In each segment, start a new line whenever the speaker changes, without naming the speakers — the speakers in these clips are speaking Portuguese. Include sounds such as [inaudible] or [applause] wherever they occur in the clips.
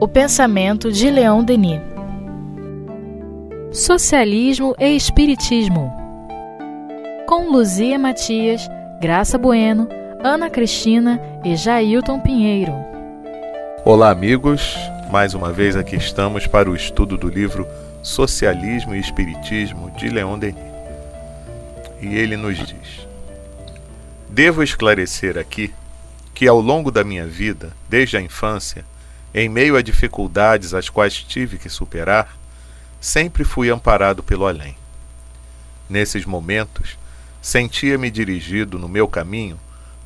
O pensamento de Leon Denis. Socialismo e Espiritismo. Com Luzia Matias, Graça Bueno, Ana Cristina e Jailton Pinheiro.
Olá, amigos. Mais uma vez aqui estamos para o estudo do livro Socialismo e Espiritismo de Leon Denis. E ele nos diz: Devo esclarecer aqui que ao longo da minha vida, desde a infância, em meio a dificuldades as quais tive que superar, sempre fui amparado pelo além. Nesses momentos, sentia-me dirigido no meu caminho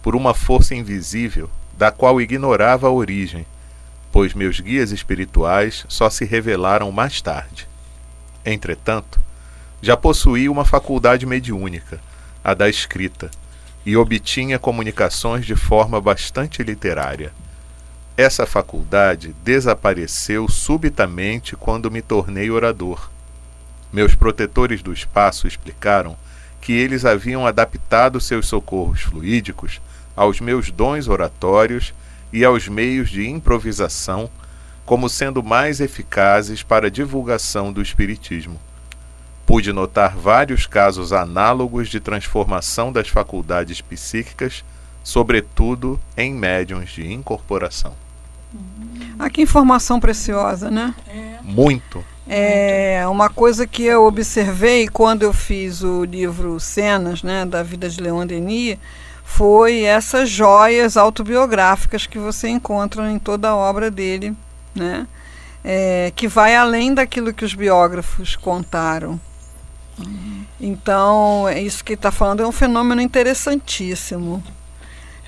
por uma força invisível da qual ignorava a origem, pois meus guias espirituais só se revelaram mais tarde. Entretanto, já possuía uma faculdade mediúnica, a da escrita, e obtinha comunicações de forma bastante literária. Essa faculdade desapareceu subitamente quando me tornei orador. Meus protetores do espaço explicaram que eles haviam adaptado seus socorros fluídicos aos meus dons oratórios e aos meios de improvisação como sendo mais eficazes para a divulgação do Espiritismo pude notar vários casos análogos de transformação das faculdades psíquicas, sobretudo em médiums de incorporação.
Ah, que informação preciosa, né?
Muito.
É uma coisa que eu observei quando eu fiz o livro Cenas, né, da vida de Leon Denis, foi essas joias autobiográficas que você encontra em toda a obra dele, né? É, que vai além daquilo que os biógrafos contaram. Então, é isso que está falando é um fenômeno interessantíssimo.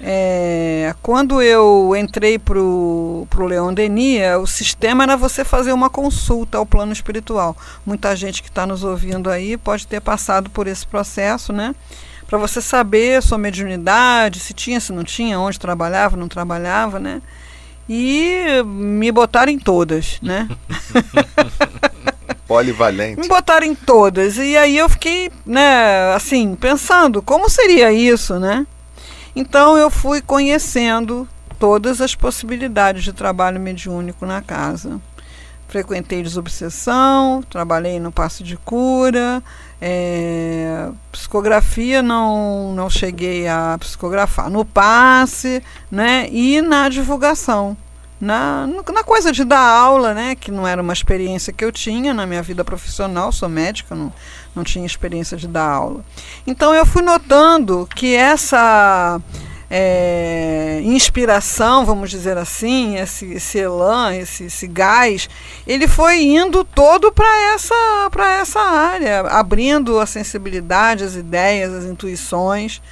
É, quando eu entrei para o Leon Denis, o sistema era você fazer uma consulta ao plano espiritual. Muita gente que está nos ouvindo aí pode ter passado por esse processo, né? Para você saber sua mediunidade, se tinha, se não tinha, onde trabalhava, não trabalhava, né? E me botaram em todas, né? [laughs]
Polivalente.
Me botaram em todas. E aí eu fiquei, né, assim, pensando como seria isso, né? Então eu fui conhecendo todas as possibilidades de trabalho mediúnico na casa. Frequentei desobsessão, trabalhei no passo de cura, é, psicografia não, não cheguei a psicografar, no passe né, e na divulgação na, na coisa de dar aula, né, que não era uma experiência que eu tinha na minha vida profissional, sou médica, não, não tinha experiência de dar aula. Então eu fui notando que essa é, inspiração, vamos dizer assim, esse, esse elan, esse, esse gás, ele foi indo todo para essa, essa área, abrindo a sensibilidade, as ideias, as intuições.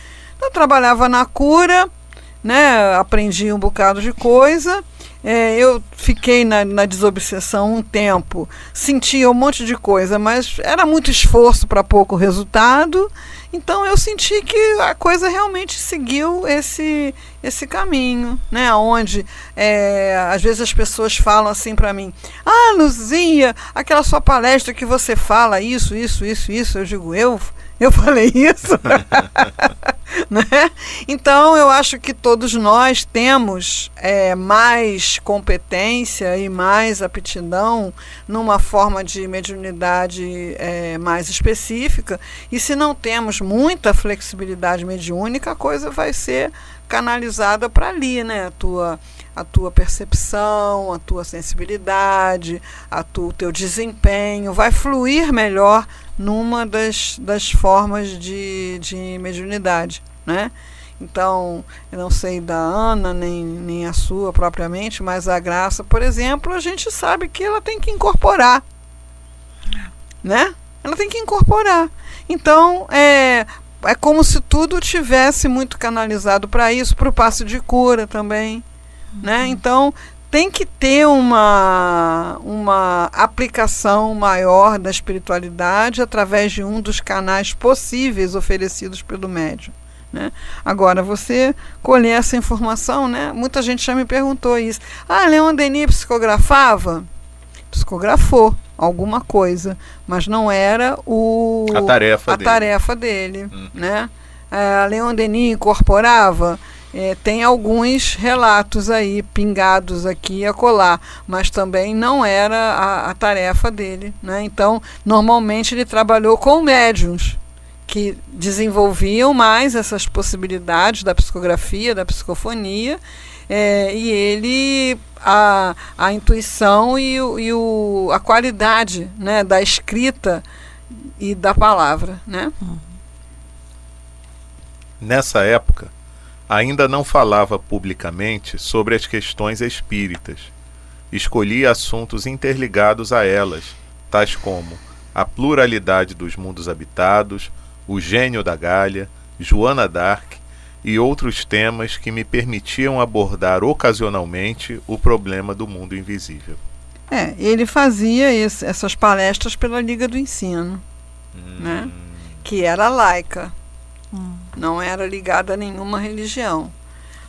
Eu trabalhava na cura, né, aprendi um bocado de coisa é, eu fiquei na, na, desobsessão um tempo, sentia um monte de coisa, mas era muito esforço para pouco resultado. Então eu senti que a coisa realmente seguiu esse esse caminho, né? Onde é, às vezes as pessoas falam assim para mim: Ah, Luzia, aquela sua palestra que você fala isso, isso, isso, isso. Eu digo: Eu eu falei isso? [laughs] [laughs] [laughs] né? Então, eu acho que todos nós temos é, mais competência e mais aptidão numa forma de mediunidade é, mais específica. E se não temos muita flexibilidade mediúnica, a coisa vai ser canalizada para ali, né? A tua a tua percepção, a tua sensibilidade, a tu, o teu desempenho, vai fluir melhor numa das, das formas de, de mediunidade. Né? Então, eu não sei da Ana, nem, nem a sua propriamente, mas a graça, por exemplo, a gente sabe que ela tem que incorporar. Né? Ela tem que incorporar. Então, é, é como se tudo tivesse muito canalizado para isso, para o passo de cura também. Né? Então, tem que ter uma, uma aplicação maior da espiritualidade através de um dos canais possíveis oferecidos pelo médium. Né? Agora, você colher essa informação, né? muita gente já me perguntou isso. Ah, Leon Denis psicografava? Psicografou alguma coisa, mas não era o,
a tarefa
a
dele.
Tarefa dele uhum. né? É, Leon Denis incorporava? é, tem alguns relatos aí pingados aqui a colar, mas também não era a, a tarefa dele. Né? Então, normalmente ele trabalhou com médiums que desenvolviam mais essas possibilidades da psicografia, da psicofonia, é, e ele a, a intuição e, o, e o, a qualidade né, da escrita e da palavra. Né?
Nessa época, ainda não falava publicamente sobre as questões espíritas. Escolhia assuntos interligados a elas, tais como a pluralidade dos mundos habitados, o gênio da Galha, Joana d'Arc e outros temas que me permitiam abordar ocasionalmente o problema do mundo invisível.
É, ele fazia esse, essas palestras pela Liga do Ensino, hum. né? que era laica, hum. não era ligada a nenhuma religião.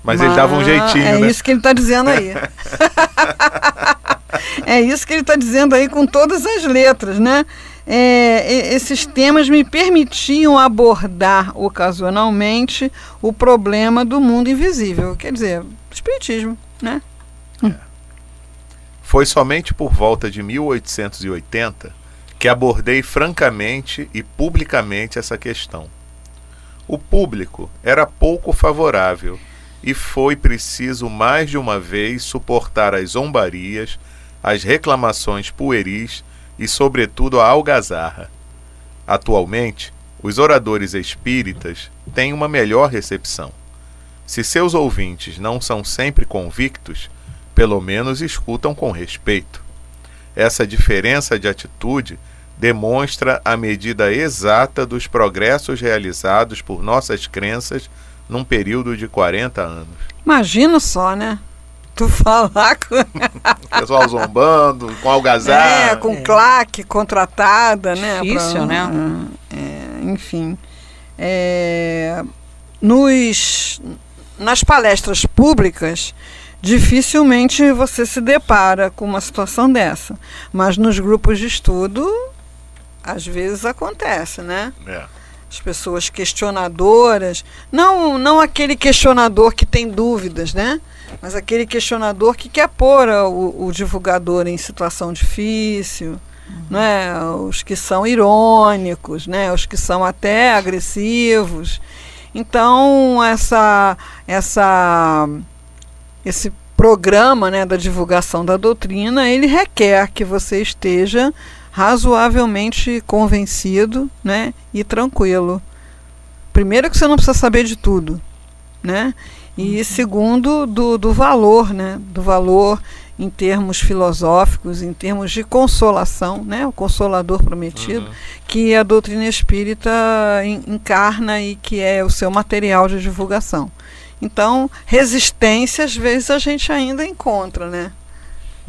Mas, Mas ele dava um jeitinho.
É
né?
isso que ele está dizendo aí. [laughs] [laughs] é isso que ele está dizendo aí com todas as letras, né? É, esses temas me permitiam abordar ocasionalmente o problema do mundo invisível, quer dizer, espiritismo, né?
É. Foi somente por volta de 1880 que abordei francamente e publicamente essa questão. O público era pouco favorável e foi preciso mais de uma vez suportar as zombarias, as reclamações pueris e, sobretudo, a algazarra. Atualmente, os oradores espíritas têm uma melhor recepção. Se seus ouvintes não são sempre convictos, pelo menos escutam com respeito. Essa diferença de atitude demonstra a medida exata dos progressos realizados por nossas crenças num período de 40 anos.
Imagina só, né? Tu falar com.
pessoal zombando, com algazarra.
É, com é. claque contratada, né?
Difícil, pra, né?
É, enfim. É, nos, nas palestras públicas, dificilmente você se depara com uma situação dessa. Mas nos grupos de estudo, às vezes acontece, né?
É.
As pessoas questionadoras, não, não aquele questionador que tem dúvidas, né? Mas aquele questionador que quer pôr o, o divulgador em situação difícil, uhum. né? os que são irônicos, né? os que são até agressivos. Então, essa, essa, esse programa né, da divulgação da doutrina, ele requer que você esteja razoavelmente convencido né, e tranquilo. Primeiro que você não precisa saber de tudo, né? E segundo, do, do valor, né? do valor em termos filosóficos, em termos de consolação, né? o consolador prometido, uhum. que a doutrina espírita encarna e que é o seu material de divulgação. Então, resistência às vezes a gente ainda encontra, né?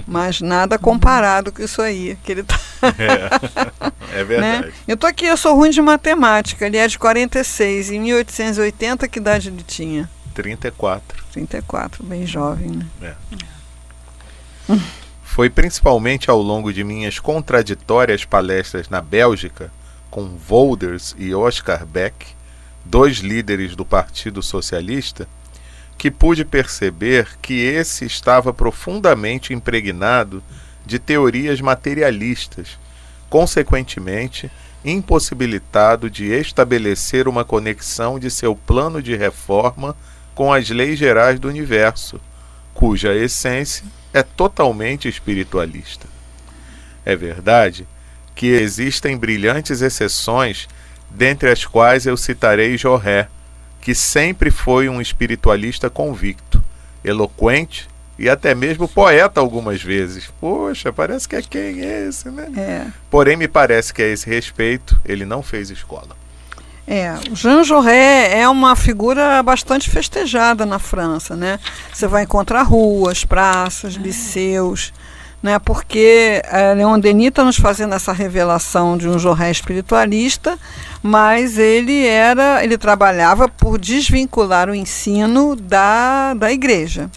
Mas nada comparado com isso aí que ele tá. [laughs]
é, é verdade.
Né? Eu tô aqui, eu sou ruim de matemática. Ele é de 46. Em 1880, que idade ele tinha?
34.
34, bem jovem, né?
É. Foi principalmente ao longo de minhas contraditórias palestras na Bélgica, com Wolders e Oscar Beck, dois líderes do Partido Socialista, que pude perceber que esse estava profundamente impregnado de teorias materialistas, consequentemente, impossibilitado de estabelecer uma conexão de seu plano de reforma com as leis gerais do universo, cuja essência é totalmente espiritualista. É verdade que existem brilhantes exceções, dentre as quais eu citarei Jorré, que sempre foi um espiritualista convicto, eloquente e até mesmo poeta algumas vezes. Poxa, parece que é quem é esse, né?
É.
Porém, me parece que a esse respeito ele não fez escola.
É, o Jean Jaurès é uma figura bastante festejada na França, né? Você vai encontrar ruas, praças, liceus, né? Porque é, Leon Denis está nos fazendo essa revelação de um Jaurès espiritualista, mas ele era, ele trabalhava por desvincular o ensino da, da igreja.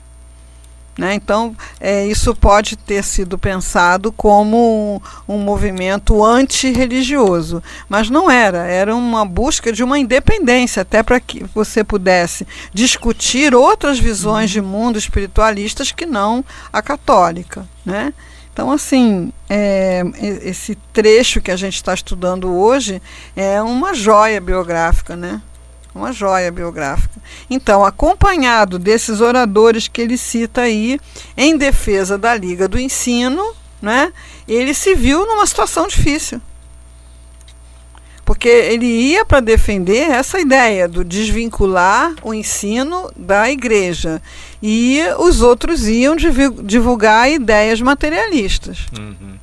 Né? Então, é, isso pode ter sido pensado como um, um movimento antirreligioso, mas não era, era uma busca de uma independência, até para que você pudesse discutir outras visões de mundo espiritualistas que não a católica. Né? Então, assim, é, esse trecho que a gente está estudando hoje é uma joia biográfica, né? Uma joia biográfica. Então, acompanhado desses oradores que ele cita aí, em defesa da Liga do Ensino, né, ele se viu numa situação difícil. Porque ele ia para defender essa ideia do desvincular o ensino da igreja. E os outros iam divulgar ideias materialistas. Uhum.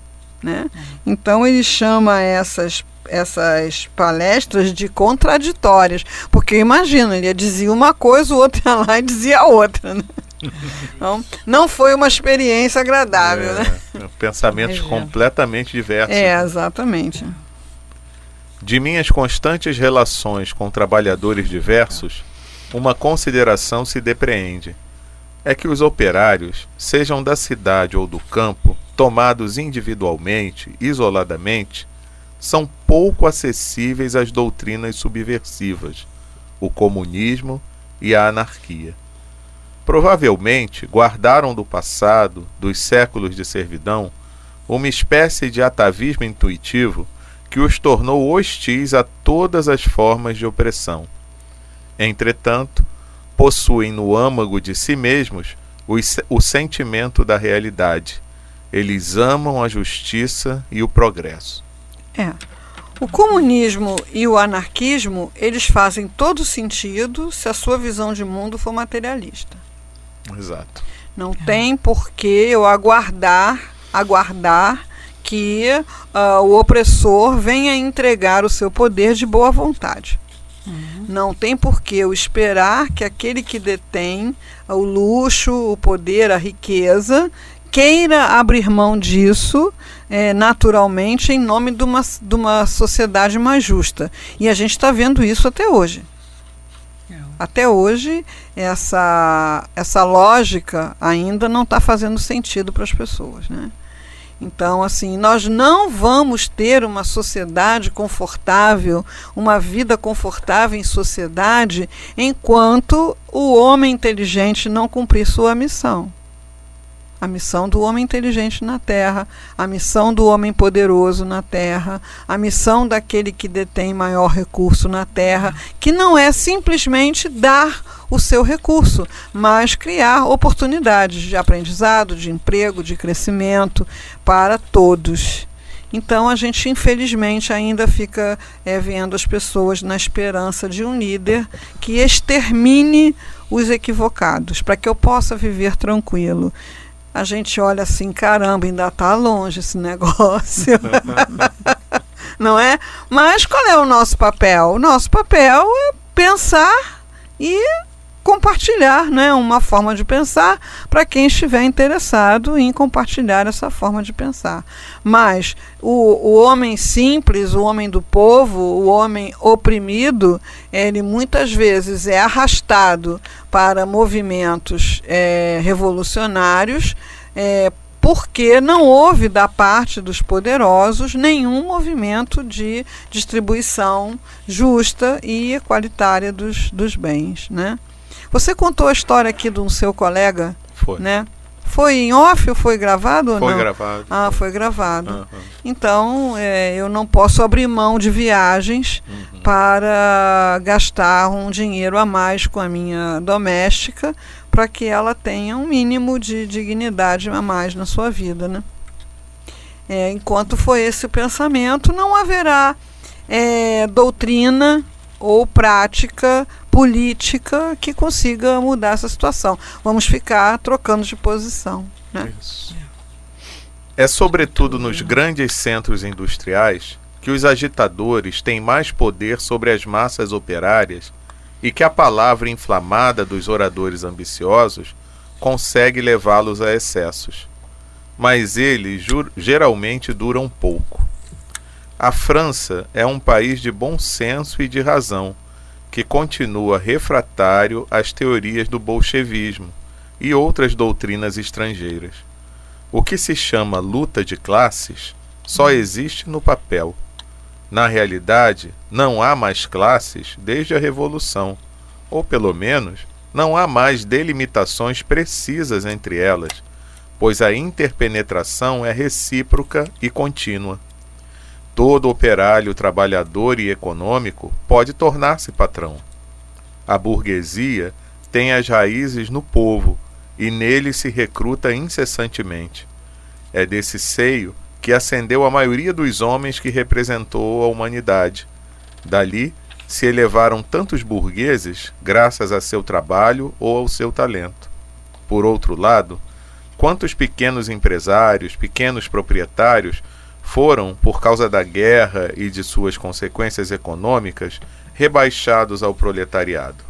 Né? Então ele chama essas essas palestras de contraditórias. Porque imagina, ele dizia uma coisa, o outro ia lá e dizia outra. Né? [laughs] Então, não foi uma experiência agradável.
É,
né?
Pensamentos completamente diversos.
É, exatamente.
De minhas constantes relações com trabalhadores diversos, uma consideração se depreende. É que os operários, sejam da cidade ou do campo, tomados individualmente, isoladamente, são pouco acessíveis às doutrinas subversivas, o comunismo e a anarquia. Provavelmente guardaram do passado, dos séculos de servidão, uma espécie de atavismo intuitivo que os tornou hostis a todas as formas de opressão. Entretanto, possuem no âmago de si mesmos o, sentimento da realidade. Eles amam a justiça e o progresso.
É. O comunismo e o anarquismo, eles fazem todo sentido se a sua visão de mundo for materialista.
Exato.
Não é. tem por que eu aguardar, aguardar que uh, o opressor venha entregar o seu poder de boa vontade. Uhum. Não tem por que eu esperar que aquele que detém o luxo, o poder, a riqueza, queira abrir mão disso é, naturalmente em nome de uma, de uma sociedade mais justa. E a gente está vendo isso até hoje. É. Até hoje, essa, essa lógica ainda não está fazendo sentido para as pessoas. Né? Então, assim, nós não vamos ter uma sociedade confortável, uma vida confortável em sociedade, enquanto o homem inteligente não cumprir sua missão a missão do homem inteligente na Terra, a missão do homem poderoso na Terra, a missão daquele que detém maior recurso na Terra, que não é simplesmente dar o seu recurso, mas criar oportunidades de aprendizado, de emprego, de crescimento para todos. Então a gente infelizmente ainda fica é, vendo as pessoas na esperança de um líder que extermine os equivocados, para que eu possa viver tranquilo a gente olha assim, caramba, ainda está longe esse negócio. [laughs] Não é? Mas qual é o nosso papel? O nosso papel é pensar e compartilhar, né? Uma forma de pensar para quem estiver interessado em compartilhar essa forma de pensar. Mas o, o homem simples, o homem do povo, o homem oprimido, ele muitas vezes é arrastado para movimentos é, revolucionários. É, porque não houve da parte dos poderosos nenhum movimento de distribuição justa e equalitária dos, dos bens. Né? Você contou a história aqui de um seu colega,
foi.
né? Foi em off ou foi gravado
foi
ou não?
Gravado,
ah, foi, foi gravado. Uhum. Então, é, eu não posso abrir mão de viagens uhum. para gastar um dinheiro a mais com a minha doméstica para que ela tenha um mínimo de dignidade a mais na sua vida, né? É, enquanto foi esse o pensamento, não haverá é, doutrina ou prática política que consiga mudar essa situação. Vamos ficar trocando de posição. Né?
É sobretudo nos grandes centros industriais que os agitadores têm mais poder sobre as massas operárias e que a palavra inflamada dos oradores ambiciosos consegue levá-los a excessos. Mas eles geralmente duram pouco. A França é um país de bom senso e de razão que continua refratário às teorias do bolchevismo, e outras doutrinas estrangeiras. O que se chama luta de classes só existe no papel. Na realidade, não há mais classes desde a Revolução, ou pelo menos, não há mais delimitações precisas entre elas, pois a interpenetração é recíproca e contínua. Todo operário trabalhador e econômico pode tornar-se patrão. A burguesia tem as raízes no povo e nele se recruta incessantemente. É desse seio que ascendeu a maioria dos homens que representou a humanidade. Dali se elevaram tantos burgueses graças a seu trabalho ou ao seu talento. Por outro lado, quantos pequenos empresários, pequenos proprietários foram, por causa da guerra e de suas consequências econômicas, rebaixados ao proletariado?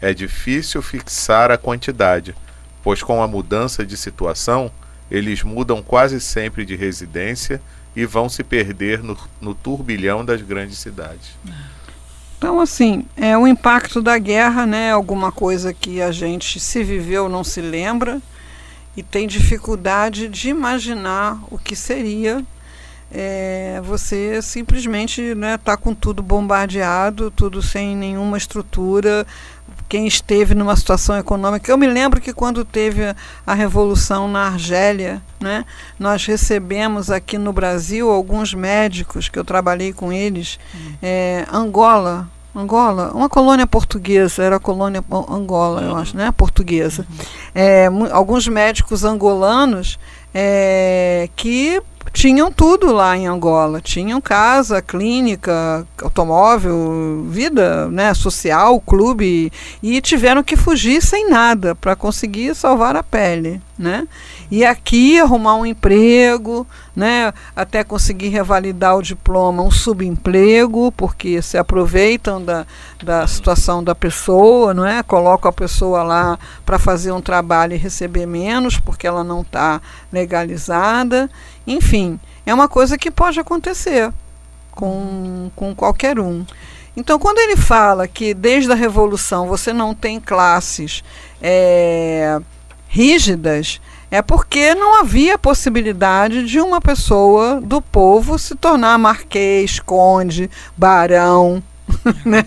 É difícil fixar a quantidade, pois com a mudança de situação, eles mudam quase sempre de residência e vão se perder no, no turbilhão das grandes cidades.
Então, assim, é o impacto da guerra, né? Alguma coisa que a gente se viveu não se lembra e tem dificuldade de imaginar o que seria é, você simplesmente está né, tá com tudo bombardeado, tudo sem nenhuma estrutura, quem esteve numa situação econômica. Eu me lembro que quando teve a revolução na Argélia, né, nós recebemos aqui no Brasil alguns médicos que eu trabalhei com eles, hum. é, Angola. Angola, uma colônia portuguesa, era a colônia Angola, eu acho, né? Portuguesa. Uhum. É, alguns médicos angolanos é, que tinham tudo lá em Angola. Tinham casa, clínica, automóvel, vida né, social, clube, e tiveram que fugir sem nada para conseguir salvar a pele. Né? E aqui arrumar um emprego, né, até conseguir revalidar o diploma, um subemprego, porque se aproveitam da, da situação da pessoa, não é? colocam a pessoa lá para fazer um trabalho e receber menos, porque ela não está legalizada. Enfim, é uma coisa que pode acontecer com, com qualquer um. Então, quando ele fala que desde a Revolução você não tem classes é, rígidas, é porque não havia possibilidade de uma pessoa do povo se tornar marquês, conde, barão, [laughs] né?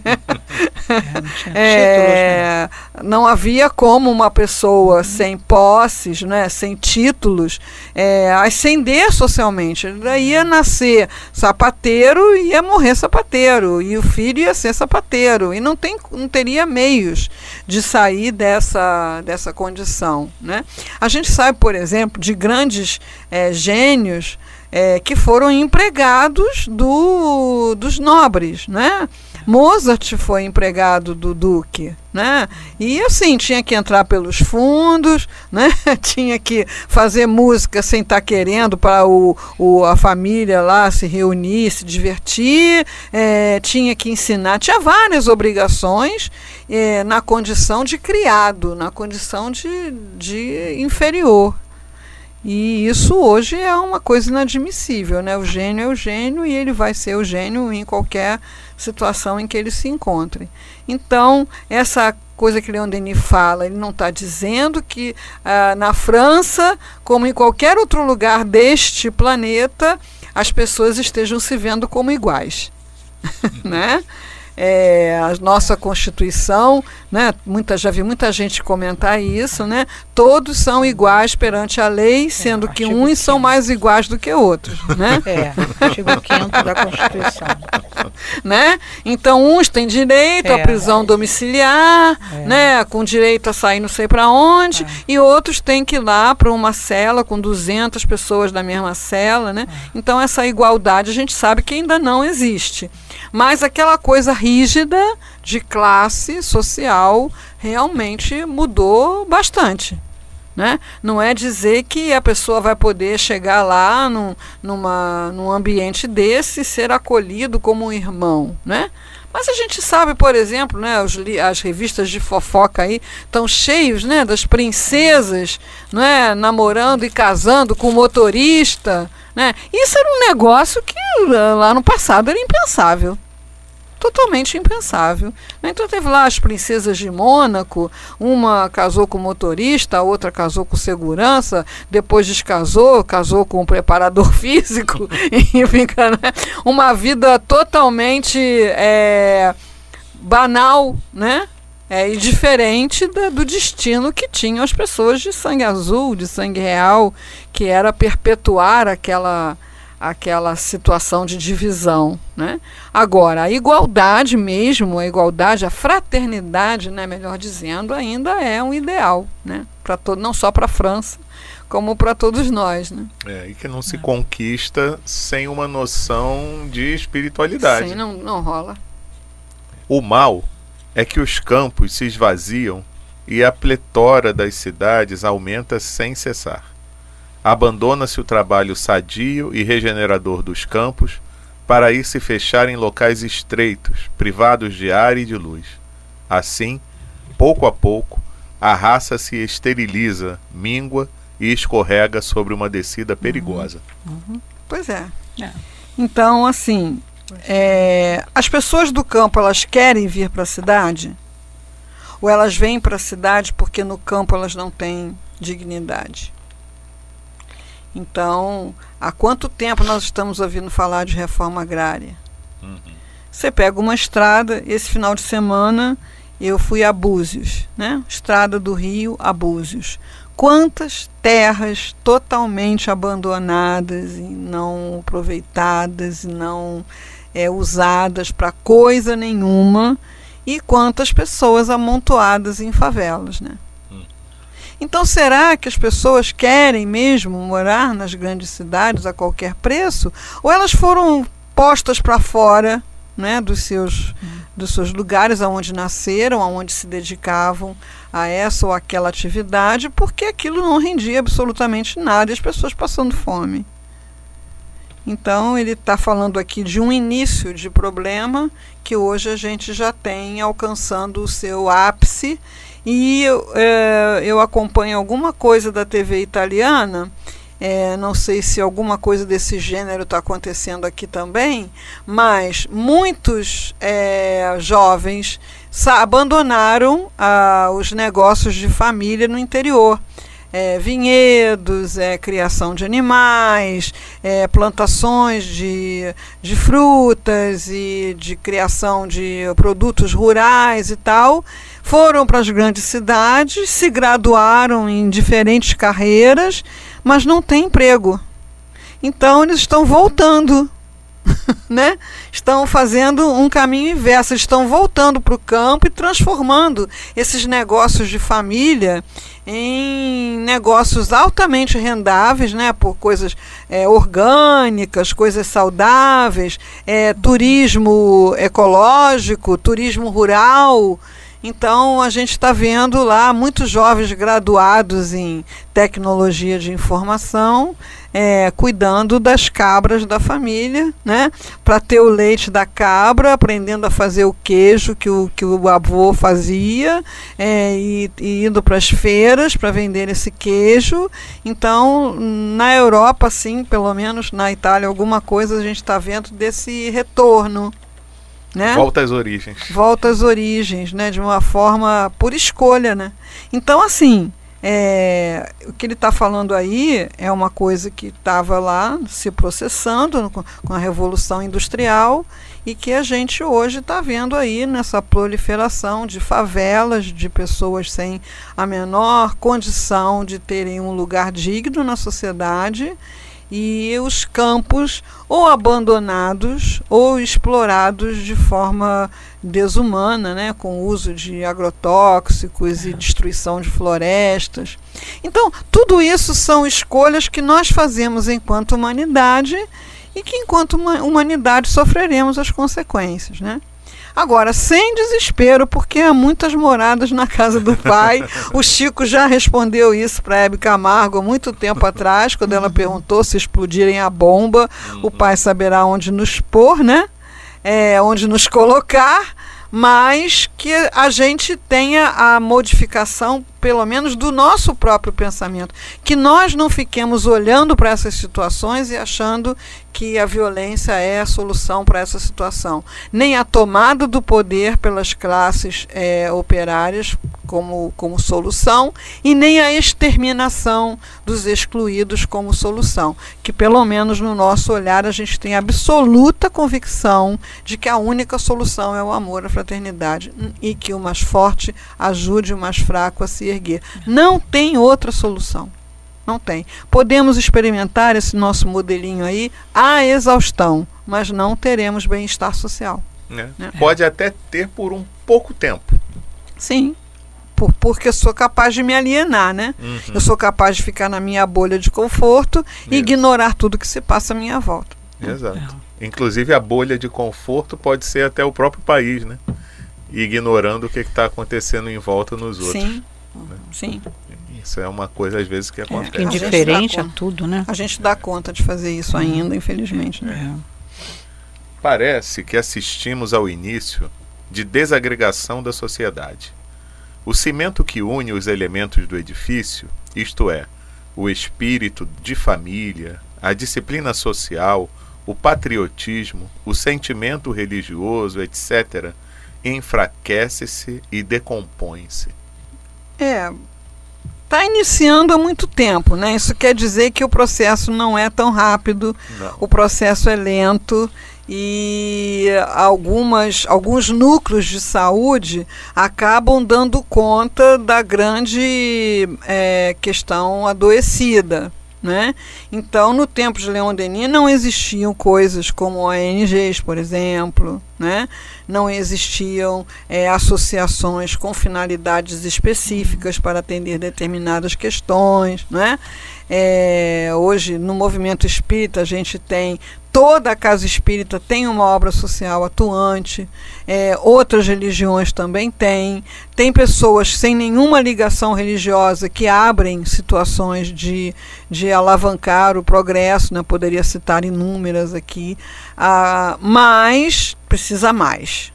É, não, é, não, havia como uma pessoa uhum. sem posses, né, sem títulos, é, ascender socialmente. Ele ia nascer sapateiro e ia morrer sapateiro, e o filho ia ser sapateiro, e não, tem, não teria meios de sair dessa, dessa condição. Né? A gente sabe, por exemplo, de grandes é, gênios é, que foram empregados do, dos nobres, né? Mozart foi empregado do Duque, né? E assim, tinha que entrar pelos fundos, né? [laughs] tinha que fazer música sem estar tá querendo para o, o, a família lá se reunir, se divertir, é, tinha que ensinar, tinha várias obrigações é, na condição de criado, na condição de, de inferior. E isso hoje é uma coisa inadmissível, né? O gênio é o gênio e ele vai ser o gênio em qualquer situação em que ele se encontre. Então, essa coisa que Leon Denis fala, ele não está dizendo que ah, na França, como em qualquer outro lugar deste planeta, as pessoas estejam se vendo como iguais. [laughs] né? É, a nossa Constituição, né, muita, já vi muita gente comentar isso, né, todos são iguais perante a lei, é, sendo é, que uns 5. são mais iguais do que outros. Né? [laughs]
É, artigo 5 da Constituição. [laughs]
né? Então, uns têm direito é, à prisão domiciliar, é. né, com direito a sair não sei para onde, é. e outros têm que ir lá para uma cela com 200 pessoas da mesma cela. Né? Então, essa igualdade a gente sabe que ainda não existe. Mas aquela coisa rígida de classe social realmente mudou bastante. Né? Não é dizer que a pessoa vai poder chegar lá num, numa, num ambiente desse e ser acolhido como um irmão. Né? Mas a gente sabe, por exemplo, né, os, as revistas de fofoca aí estão cheios né, das princesas né, namorando e casando com motorista. Né? Isso era um negócio que lá no passado era impensável. totalmente impensável. Né? Então teve lá as princesas de Mônaco, uma casou com motorista, a outra casou com segurança, depois descasou, casou com um preparador [laughs] físico, e fica né? uma vida totalmente é, banal, né? É, e diferente da, do destino que tinham as pessoas de sangue azul, de sangue real, que era perpetuar aquela aquela situação de divisão, né? Agora, a igualdade mesmo, a igualdade, a fraternidade, né, melhor dizendo, ainda é um ideal, né? Para todo, não só para a França, como para todos nós, né?
É, e que não se conquista sem uma noção de espiritualidade.
Sim, não, não rola.
O mal é que os campos se esvaziam e a pletora das cidades aumenta sem cessar. Abandona-se o trabalho sadio e regenerador dos campos para ir se fechar em locais estreitos, privados de ar e de luz. Assim, pouco a pouco, a raça se esteriliza, míngua e escorrega sobre uma descida perigosa.
Uhum. Uhum. Pois é. é. Então, assim, é, as pessoas do campo elas querem vir para a cidade? Ou elas vêm para a cidade porque no campo elas não têm dignidade? Então, há quanto tempo nós estamos ouvindo falar de reforma agrária? Uhum. Você pega uma estrada, esse final de semana eu fui a Búzios, né? Estrada do Rio a Búzios. Quantas terras totalmente abandonadas e não aproveitadas e não é, usadas para coisa nenhuma e quantas pessoas amontoadas em favelas, né? Então, será que as pessoas querem mesmo morar nas grandes cidades a qualquer preço? Ou elas foram postas para fora né, dos, seus, dos seus lugares aonde nasceram, aonde se dedicavam a essa ou aquela atividade, porque aquilo não rendia absolutamente nada e as pessoas passando fome? Então, ele está falando aqui de um início de problema que hoje a gente já tem alcançando o seu ápice e é, eu acompanho alguma coisa da TV italiana. É, não sei se alguma coisa desse gênero está acontecendo aqui também, mas muitos é, jovens abandonaram ah, os negócios de família no interior. É, vinhedos, é, criação de animais, é, plantações de, de frutas e de criação de produtos rurais e tal, foram para as grandes cidades, se graduaram em diferentes carreiras, mas não têm emprego. Então eles estão voltando [laughs] né? Estão fazendo um caminho inverso, estão voltando para o campo e transformando esses negócios de família em negócios altamente rendáveis, né? Por coisas é, orgânicas, coisas saudáveis, é, turismo ecológico, turismo rural. Então a gente está vendo lá muitos jovens graduados em tecnologia de informação é, cuidando das cabras da família, né? Para ter o leite da cabra, aprendendo a fazer o queijo que o, que o avô fazia, é, e, e indo para as feiras para vender esse queijo. Então, na Europa, sim, pelo menos na Itália, alguma coisa a gente está vendo desse retorno. Né?
Volta às origens.
Volta às origens, né? De uma forma por escolha, né? Então, assim, é, o que ele está falando aí é uma coisa que estava lá se processando com, com a Revolução Industrial e que a gente hoje está vendo aí nessa proliferação de favelas, de pessoas sem a menor condição de terem um lugar digno na sociedade e os campos ou abandonados ou explorados de forma desumana, né, com o uso de agrotóxicos e destruição de florestas. Então, tudo isso são escolhas que nós fazemos enquanto humanidade e que enquanto humanidade sofreremos as consequências, né? Agora, sem desespero, porque há muitas moradas na casa do pai. o Chico já respondeu isso para Hebe Camargo há muito tempo atrás, quando ela perguntou se explodirem a bomba, o pai saberá onde nos pôr, né? É, onde nos colocar, mas que a gente tenha a modificação pelo menos do nosso próprio pensamento, que nós não fiquemos olhando para essas situações e achando que a violência é a solução para essa situação, nem a tomada do poder pelas classes é, operárias como, como solução, e nem a exterminação dos excluídos como solução, que pelo menos no nosso olhar a gente tem absoluta convicção de que a única solução é o amor, a fraternidade, e que o mais forte ajude o mais fraco a se erguer. Não tem outra solução. Não tem. Podemos experimentar esse nosso modelinho aí à exaustão, mas não teremos bem-estar social.
É. Né? Pode até ter por um pouco tempo.
Sim. Por, porque eu sou capaz de me alienar, né? Uhum. Eu sou capaz de ficar na minha bolha de conforto Isso. e ignorar tudo que se passa à minha volta.
Exato. É. Inclusive a bolha de conforto pode ser até o próprio país, né? Ignorando o que está acontecendo em volta nos outros.
Sim. Né? Sim.
Isso é uma coisa, às vezes, que é, acontece.
É, indiferente a, a, tudo, né?
A gente dá conta de fazer isso ainda, infelizmente. Né? É.
Parece que assistimos ao início de desagregação da sociedade. O cimento que une os elementos do edifício, isto é, o espírito de família, a disciplina social, o patriotismo, o sentimento religioso, etc., enfraquece-se e decompõe-se.
É, está iniciando há muito tempo, né? Isso quer dizer que o processo não é tão rápido, não. o processo é lento e algumas, alguns núcleos de saúde acabam dando conta da grande é, questão adoecida. Né? Então, no tempo de Leon Denis, não existiam coisas como ONGs, por exemplo, né? não existiam é, associações com finalidades específicas para atender determinadas questões. Né? É, hoje, no movimento espírita, a gente tem toda a casa espírita tem uma obra social atuante, é, outras religiões também têm. Tem pessoas sem nenhuma ligação religiosa que abrem situações de, de alavancar o progresso, né? poderia citar inúmeras aqui, ah, mas precisa mais.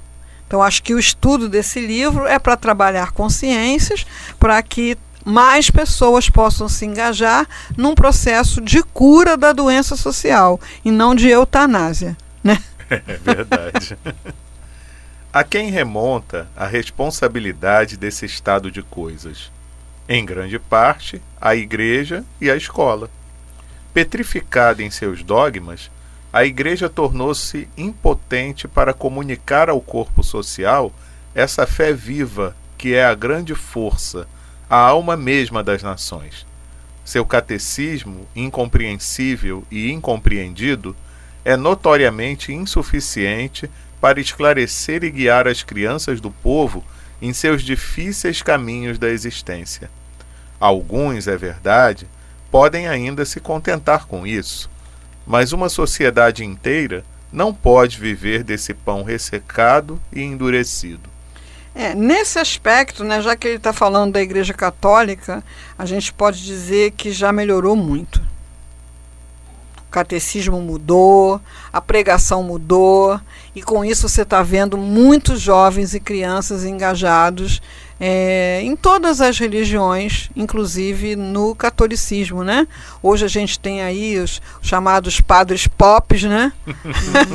Então, acho que o estudo desse livro é para trabalhar consciências, para que mais pessoas possam se engajar num processo de cura da doença social e não de eutanásia. Né? [laughs]
É verdade. a quem remonta a responsabilidade desse estado de coisas? Em grande parte, a Igreja e a escola. Petrificada em seus dogmas, a Igreja tornou-se impotente para comunicar ao corpo social essa fé viva que é a grande força a alma mesma das nações. Seu catecismo, incompreensível e incompreendido, é notoriamente insuficiente para esclarecer e guiar as crianças do povo em seus difíceis caminhos da existência. Alguns, é verdade, podem ainda se contentar com isso, mas uma sociedade inteira não pode viver desse pão ressecado e endurecido.
É, nesse aspecto, né, já que ele está falando da Igreja Católica, a gente pode dizer que já melhorou muito. O catecismo mudou, a pregação mudou, e com isso você está vendo muitos jovens e crianças engajados é, em todas as religiões, inclusive no catolicismo, né? Hoje a gente tem aí os chamados padres pops, né?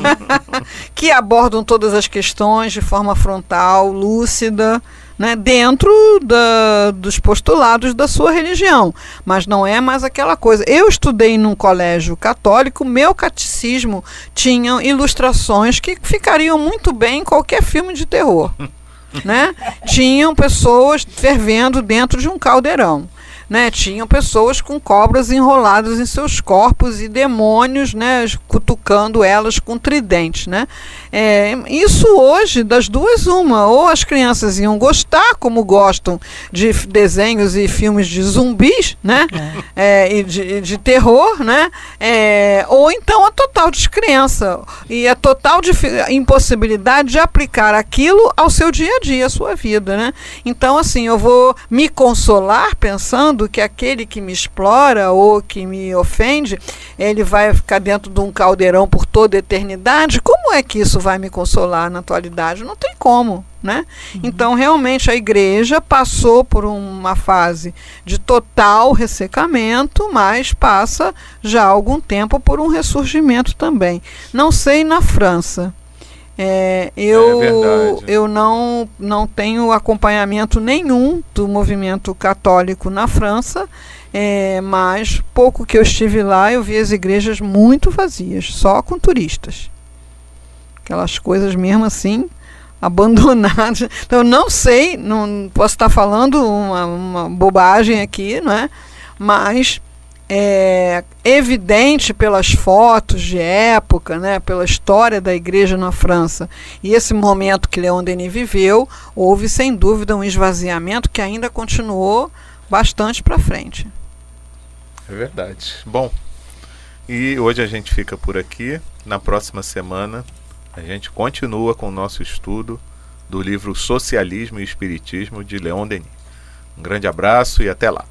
[laughs] que abordam todas as questões de forma frontal, lúcida, né? Dentro da, dos postulados da sua religião, mas não é mais aquela coisa. Eu estudei num colégio católico, meu catecismo tinha ilustrações que ficariam muito bem em qualquer filme de terror [laughs] né? Tinham pessoas fervendo dentro de um caldeirão. Né, tinham pessoas com cobras enroladas em seus corpos e demônios né, cutucando elas com tridentes. Né? É, isso hoje, das duas, uma. Ou as crianças iam gostar, como gostam de desenhos e filmes de zumbis, né? É. É, e de, de, terror, né? É, ou então a total descrença e a total impossibilidade de aplicar aquilo ao seu dia a dia, à sua vida. Né? Então, assim, eu vou me consolar pensando que aquele que me explora ou que me ofende, ele vai ficar dentro de um caldeirão por toda a eternidade, como é que isso vai me consolar na atualidade? Não tem como. Né? Uhum. Então, realmente, a igreja passou por uma fase de total ressecamento, mas passa já há algum tempo por um ressurgimento também. Não sei na França. É, eu é eu não, não tenho acompanhamento nenhum do movimento católico na França, é, mas pouco que eu estive lá eu vi as igrejas muito vazias, só com turistas. Aquelas coisas mesmo assim, [laughs] abandonadas. Então eu não sei, não posso estar falando uma, uma bobagem aqui, não é? mas é evidente pelas fotos de época, né, pela história da igreja na França e esse momento que Leon Denis viveu, houve sem dúvida um esvaziamento que ainda continuou bastante para frente.
É verdade. Bom, e hoje a gente fica por aqui. Na próxima semana a gente continua com o nosso estudo do livro Socialismo e Espiritismo de Leon Denis. Um grande abraço e até lá.